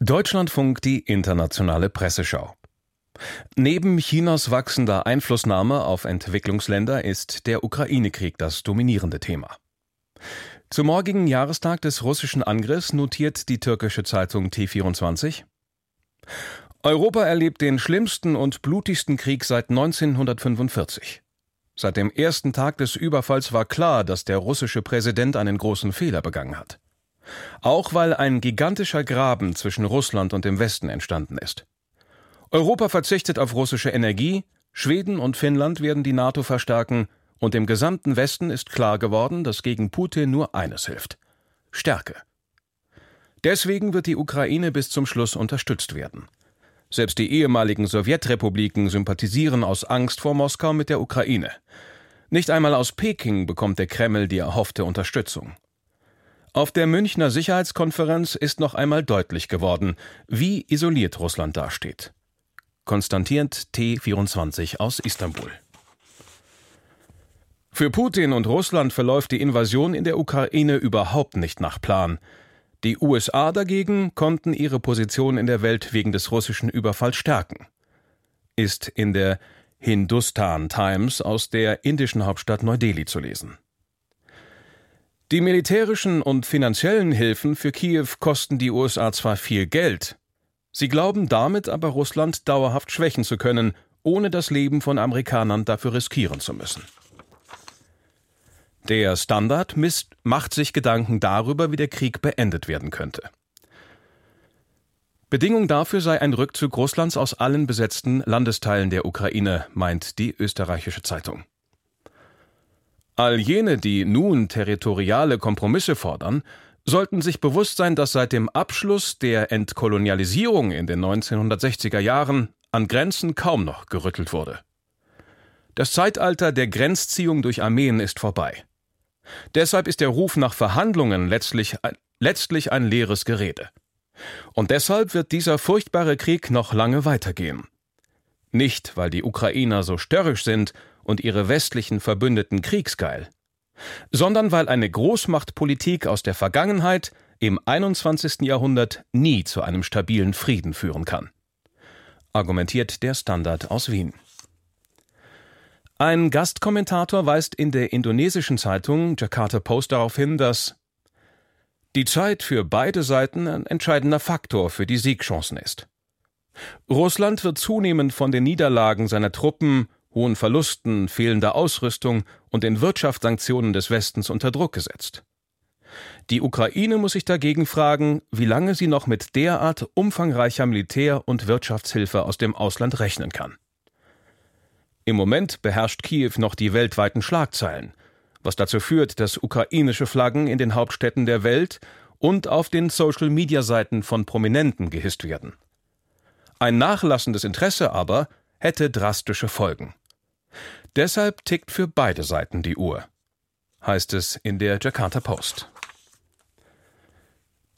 Deutschlandfunk die internationale Presseschau. Neben Chinas wachsender Einflussnahme auf Entwicklungsländer ist der Ukraine-Krieg das dominierende Thema. Zum morgigen Jahrestag des russischen Angriffs notiert die türkische Zeitung T24 Europa erlebt den schlimmsten und blutigsten Krieg seit 1945. Seit dem ersten Tag des Überfalls war klar, dass der russische Präsident einen großen Fehler begangen hat. Auch weil ein gigantischer Graben zwischen Russland und dem Westen entstanden ist. Europa verzichtet auf russische Energie, Schweden und Finnland werden die NATO verstärken, und dem gesamten Westen ist klar geworden, dass gegen Putin nur eines hilft Stärke. Deswegen wird die Ukraine bis zum Schluss unterstützt werden. Selbst die ehemaligen Sowjetrepubliken sympathisieren aus Angst vor Moskau mit der Ukraine. Nicht einmal aus Peking bekommt der Kreml die erhoffte Unterstützung. Auf der Münchner Sicherheitskonferenz ist noch einmal deutlich geworden, wie isoliert Russland dasteht. Konstantiert T24 aus Istanbul. Für Putin und Russland verläuft die Invasion in der Ukraine überhaupt nicht nach Plan. Die USA dagegen konnten ihre Position in der Welt wegen des russischen Überfalls stärken. Ist in der Hindustan Times aus der indischen Hauptstadt Neu-Delhi zu lesen. Die militärischen und finanziellen Hilfen für Kiew kosten die USA zwar viel Geld, sie glauben damit aber Russland dauerhaft schwächen zu können, ohne das Leben von Amerikanern dafür riskieren zu müssen. Der Standard misst, macht sich Gedanken darüber, wie der Krieg beendet werden könnte. Bedingung dafür sei ein Rückzug Russlands aus allen besetzten Landesteilen der Ukraine, meint die österreichische Zeitung. All jene, die nun territoriale Kompromisse fordern, sollten sich bewusst sein, dass seit dem Abschluss der Entkolonialisierung in den 1960er Jahren an Grenzen kaum noch gerüttelt wurde. Das Zeitalter der Grenzziehung durch Armeen ist vorbei. Deshalb ist der Ruf nach Verhandlungen letztlich, letztlich ein leeres Gerede. Und deshalb wird dieser furchtbare Krieg noch lange weitergehen. Nicht, weil die Ukrainer so störrisch sind und ihre westlichen Verbündeten kriegsgeil, sondern weil eine Großmachtpolitik aus der Vergangenheit im 21. Jahrhundert nie zu einem stabilen Frieden führen kann. Argumentiert der Standard aus Wien. Ein Gastkommentator weist in der indonesischen Zeitung Jakarta Post darauf hin, dass die Zeit für beide Seiten ein entscheidender Faktor für die Siegchancen ist. Russland wird zunehmend von den Niederlagen seiner Truppen hohen Verlusten, fehlender Ausrüstung und den Wirtschaftssanktionen des Westens unter Druck gesetzt. Die Ukraine muss sich dagegen fragen, wie lange sie noch mit derart umfangreicher Militär- und Wirtschaftshilfe aus dem Ausland rechnen kann. Im Moment beherrscht Kiew noch die weltweiten Schlagzeilen, was dazu führt, dass ukrainische Flaggen in den Hauptstädten der Welt und auf den Social-Media-Seiten von Prominenten gehisst werden. Ein nachlassendes Interesse aber hätte drastische Folgen. Deshalb tickt für beide Seiten die Uhr, heißt es in der Jakarta Post.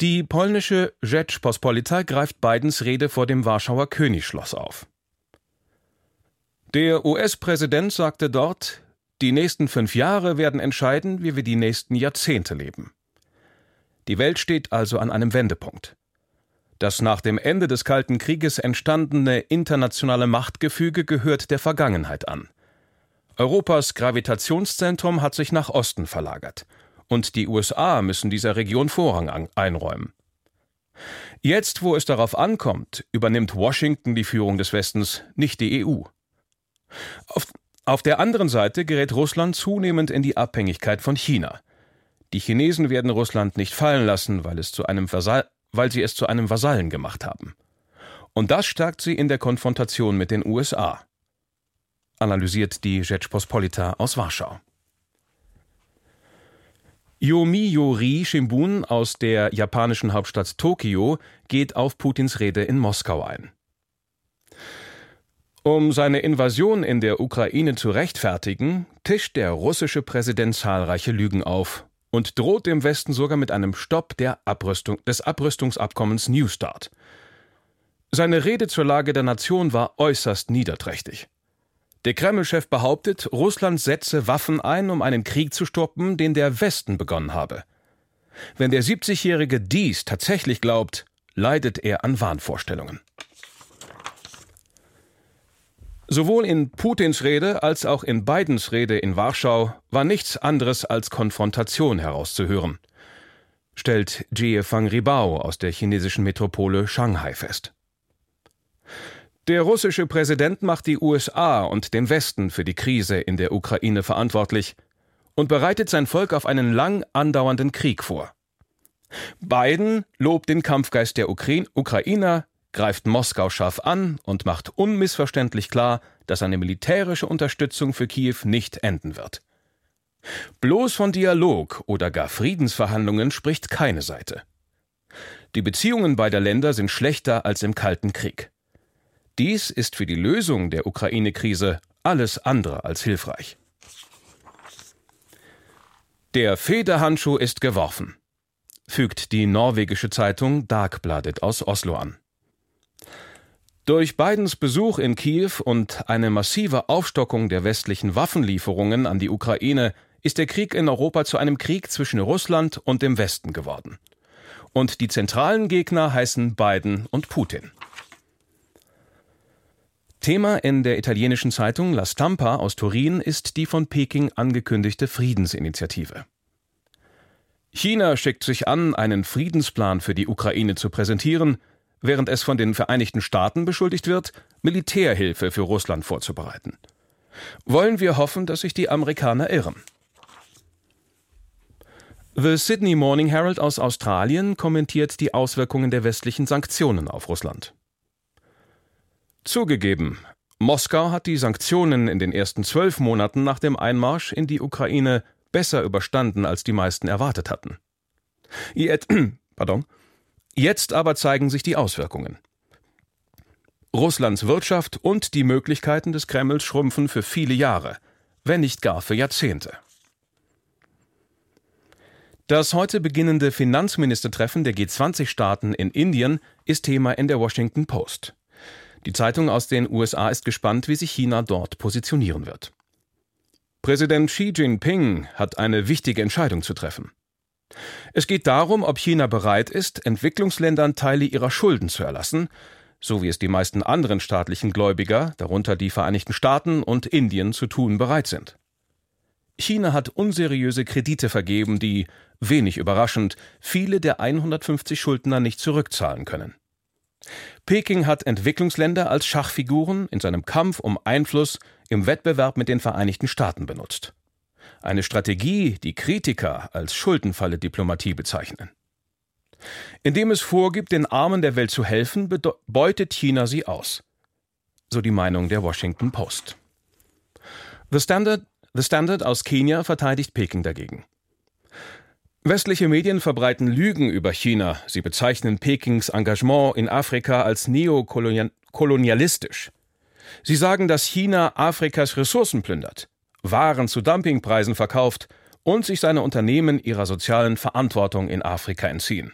Die polnische Rzeczpospolita greift Bidens Rede vor dem Warschauer Königsschloss auf. Der US-Präsident sagte dort, die nächsten fünf Jahre werden entscheiden, wie wir die nächsten Jahrzehnte leben. Die Welt steht also an einem Wendepunkt. Das nach dem Ende des Kalten Krieges entstandene internationale Machtgefüge gehört der Vergangenheit an. Europas Gravitationszentrum hat sich nach Osten verlagert, und die USA müssen dieser Region Vorrang einräumen. Jetzt, wo es darauf ankommt, übernimmt Washington die Führung des Westens, nicht die EU. Auf, auf der anderen Seite gerät Russland zunehmend in die Abhängigkeit von China. Die Chinesen werden Russland nicht fallen lassen, weil es zu einem Vasall weil sie es zu einem Vasallen gemacht haben. Und das stärkt sie in der Konfrontation mit den USA. Analysiert die Rzeczpospolita aus Warschau. Yomiuri Shimbun aus der japanischen Hauptstadt Tokio geht auf Putins Rede in Moskau ein. Um seine Invasion in der Ukraine zu rechtfertigen, tischt der russische Präsident zahlreiche Lügen auf und droht dem Westen sogar mit einem Stopp Abrüstung, des Abrüstungsabkommens New Start. Seine Rede zur Lage der Nation war äußerst niederträchtig. Der Kreml-Chef behauptet, Russland setze Waffen ein, um einen Krieg zu stoppen, den der Westen begonnen habe. Wenn der 70-jährige dies tatsächlich glaubt, leidet er an Wahnvorstellungen. Sowohl in Putins Rede als auch in Bidens Rede in Warschau war nichts anderes als Konfrontation herauszuhören, stellt Jie Fang Ribao aus der chinesischen Metropole Shanghai fest. Der russische Präsident macht die USA und den Westen für die Krise in der Ukraine verantwortlich und bereitet sein Volk auf einen lang andauernden Krieg vor. Biden lobt den Kampfgeist der Ukrainer greift Moskau scharf an und macht unmissverständlich klar, dass eine militärische Unterstützung für Kiew nicht enden wird. Bloß von Dialog oder gar Friedensverhandlungen spricht keine Seite. Die Beziehungen beider Länder sind schlechter als im Kalten Krieg. Dies ist für die Lösung der Ukraine-Krise alles andere als hilfreich. Der Federhandschuh ist geworfen, fügt die norwegische Zeitung Dagbladet aus Oslo an. Durch Bidens Besuch in Kiew und eine massive Aufstockung der westlichen Waffenlieferungen an die Ukraine ist der Krieg in Europa zu einem Krieg zwischen Russland und dem Westen geworden. Und die zentralen Gegner heißen Biden und Putin. Thema in der italienischen Zeitung La Stampa aus Turin ist die von Peking angekündigte Friedensinitiative. China schickt sich an, einen Friedensplan für die Ukraine zu präsentieren, während es von den Vereinigten Staaten beschuldigt wird, Militärhilfe für Russland vorzubereiten. Wollen wir hoffen, dass sich die Amerikaner irren. The Sydney Morning Herald aus Australien kommentiert die Auswirkungen der westlichen Sanktionen auf Russland. Zugegeben, Moskau hat die Sanktionen in den ersten zwölf Monaten nach dem Einmarsch in die Ukraine besser überstanden, als die meisten erwartet hatten. Jetzt, pardon, Jetzt aber zeigen sich die Auswirkungen. Russlands Wirtschaft und die Möglichkeiten des Kremls schrumpfen für viele Jahre, wenn nicht gar für Jahrzehnte. Das heute beginnende Finanzministertreffen der G20-Staaten in Indien ist Thema in der Washington Post. Die Zeitung aus den USA ist gespannt, wie sich China dort positionieren wird. Präsident Xi Jinping hat eine wichtige Entscheidung zu treffen. Es geht darum, ob China bereit ist, Entwicklungsländern Teile ihrer Schulden zu erlassen, so wie es die meisten anderen staatlichen Gläubiger, darunter die Vereinigten Staaten und Indien, zu tun bereit sind. China hat unseriöse Kredite vergeben, die, wenig überraschend, viele der 150 Schuldner nicht zurückzahlen können. Peking hat Entwicklungsländer als Schachfiguren in seinem Kampf um Einfluss im Wettbewerb mit den Vereinigten Staaten benutzt. Eine Strategie, die Kritiker als Schuldenfalle-Diplomatie bezeichnen. Indem es vorgibt, den Armen der Welt zu helfen, beutet China sie aus. So die Meinung der Washington Post. The Standard, The Standard aus Kenia verteidigt Peking dagegen. Westliche Medien verbreiten Lügen über China. Sie bezeichnen Pekings Engagement in Afrika als neokolonialistisch. Sie sagen, dass China Afrikas Ressourcen plündert. Waren zu Dumpingpreisen verkauft und sich seine Unternehmen ihrer sozialen Verantwortung in Afrika entziehen.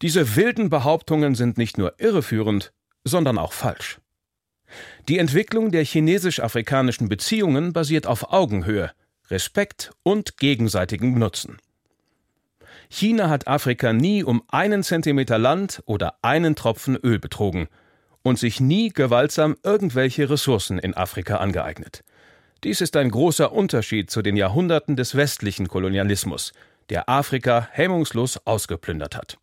Diese wilden Behauptungen sind nicht nur irreführend, sondern auch falsch. Die Entwicklung der chinesisch-afrikanischen Beziehungen basiert auf Augenhöhe, Respekt und gegenseitigem Nutzen. China hat Afrika nie um einen Zentimeter Land oder einen Tropfen Öl betrogen und sich nie gewaltsam irgendwelche Ressourcen in Afrika angeeignet. Dies ist ein großer Unterschied zu den Jahrhunderten des westlichen Kolonialismus, der Afrika hemmungslos ausgeplündert hat.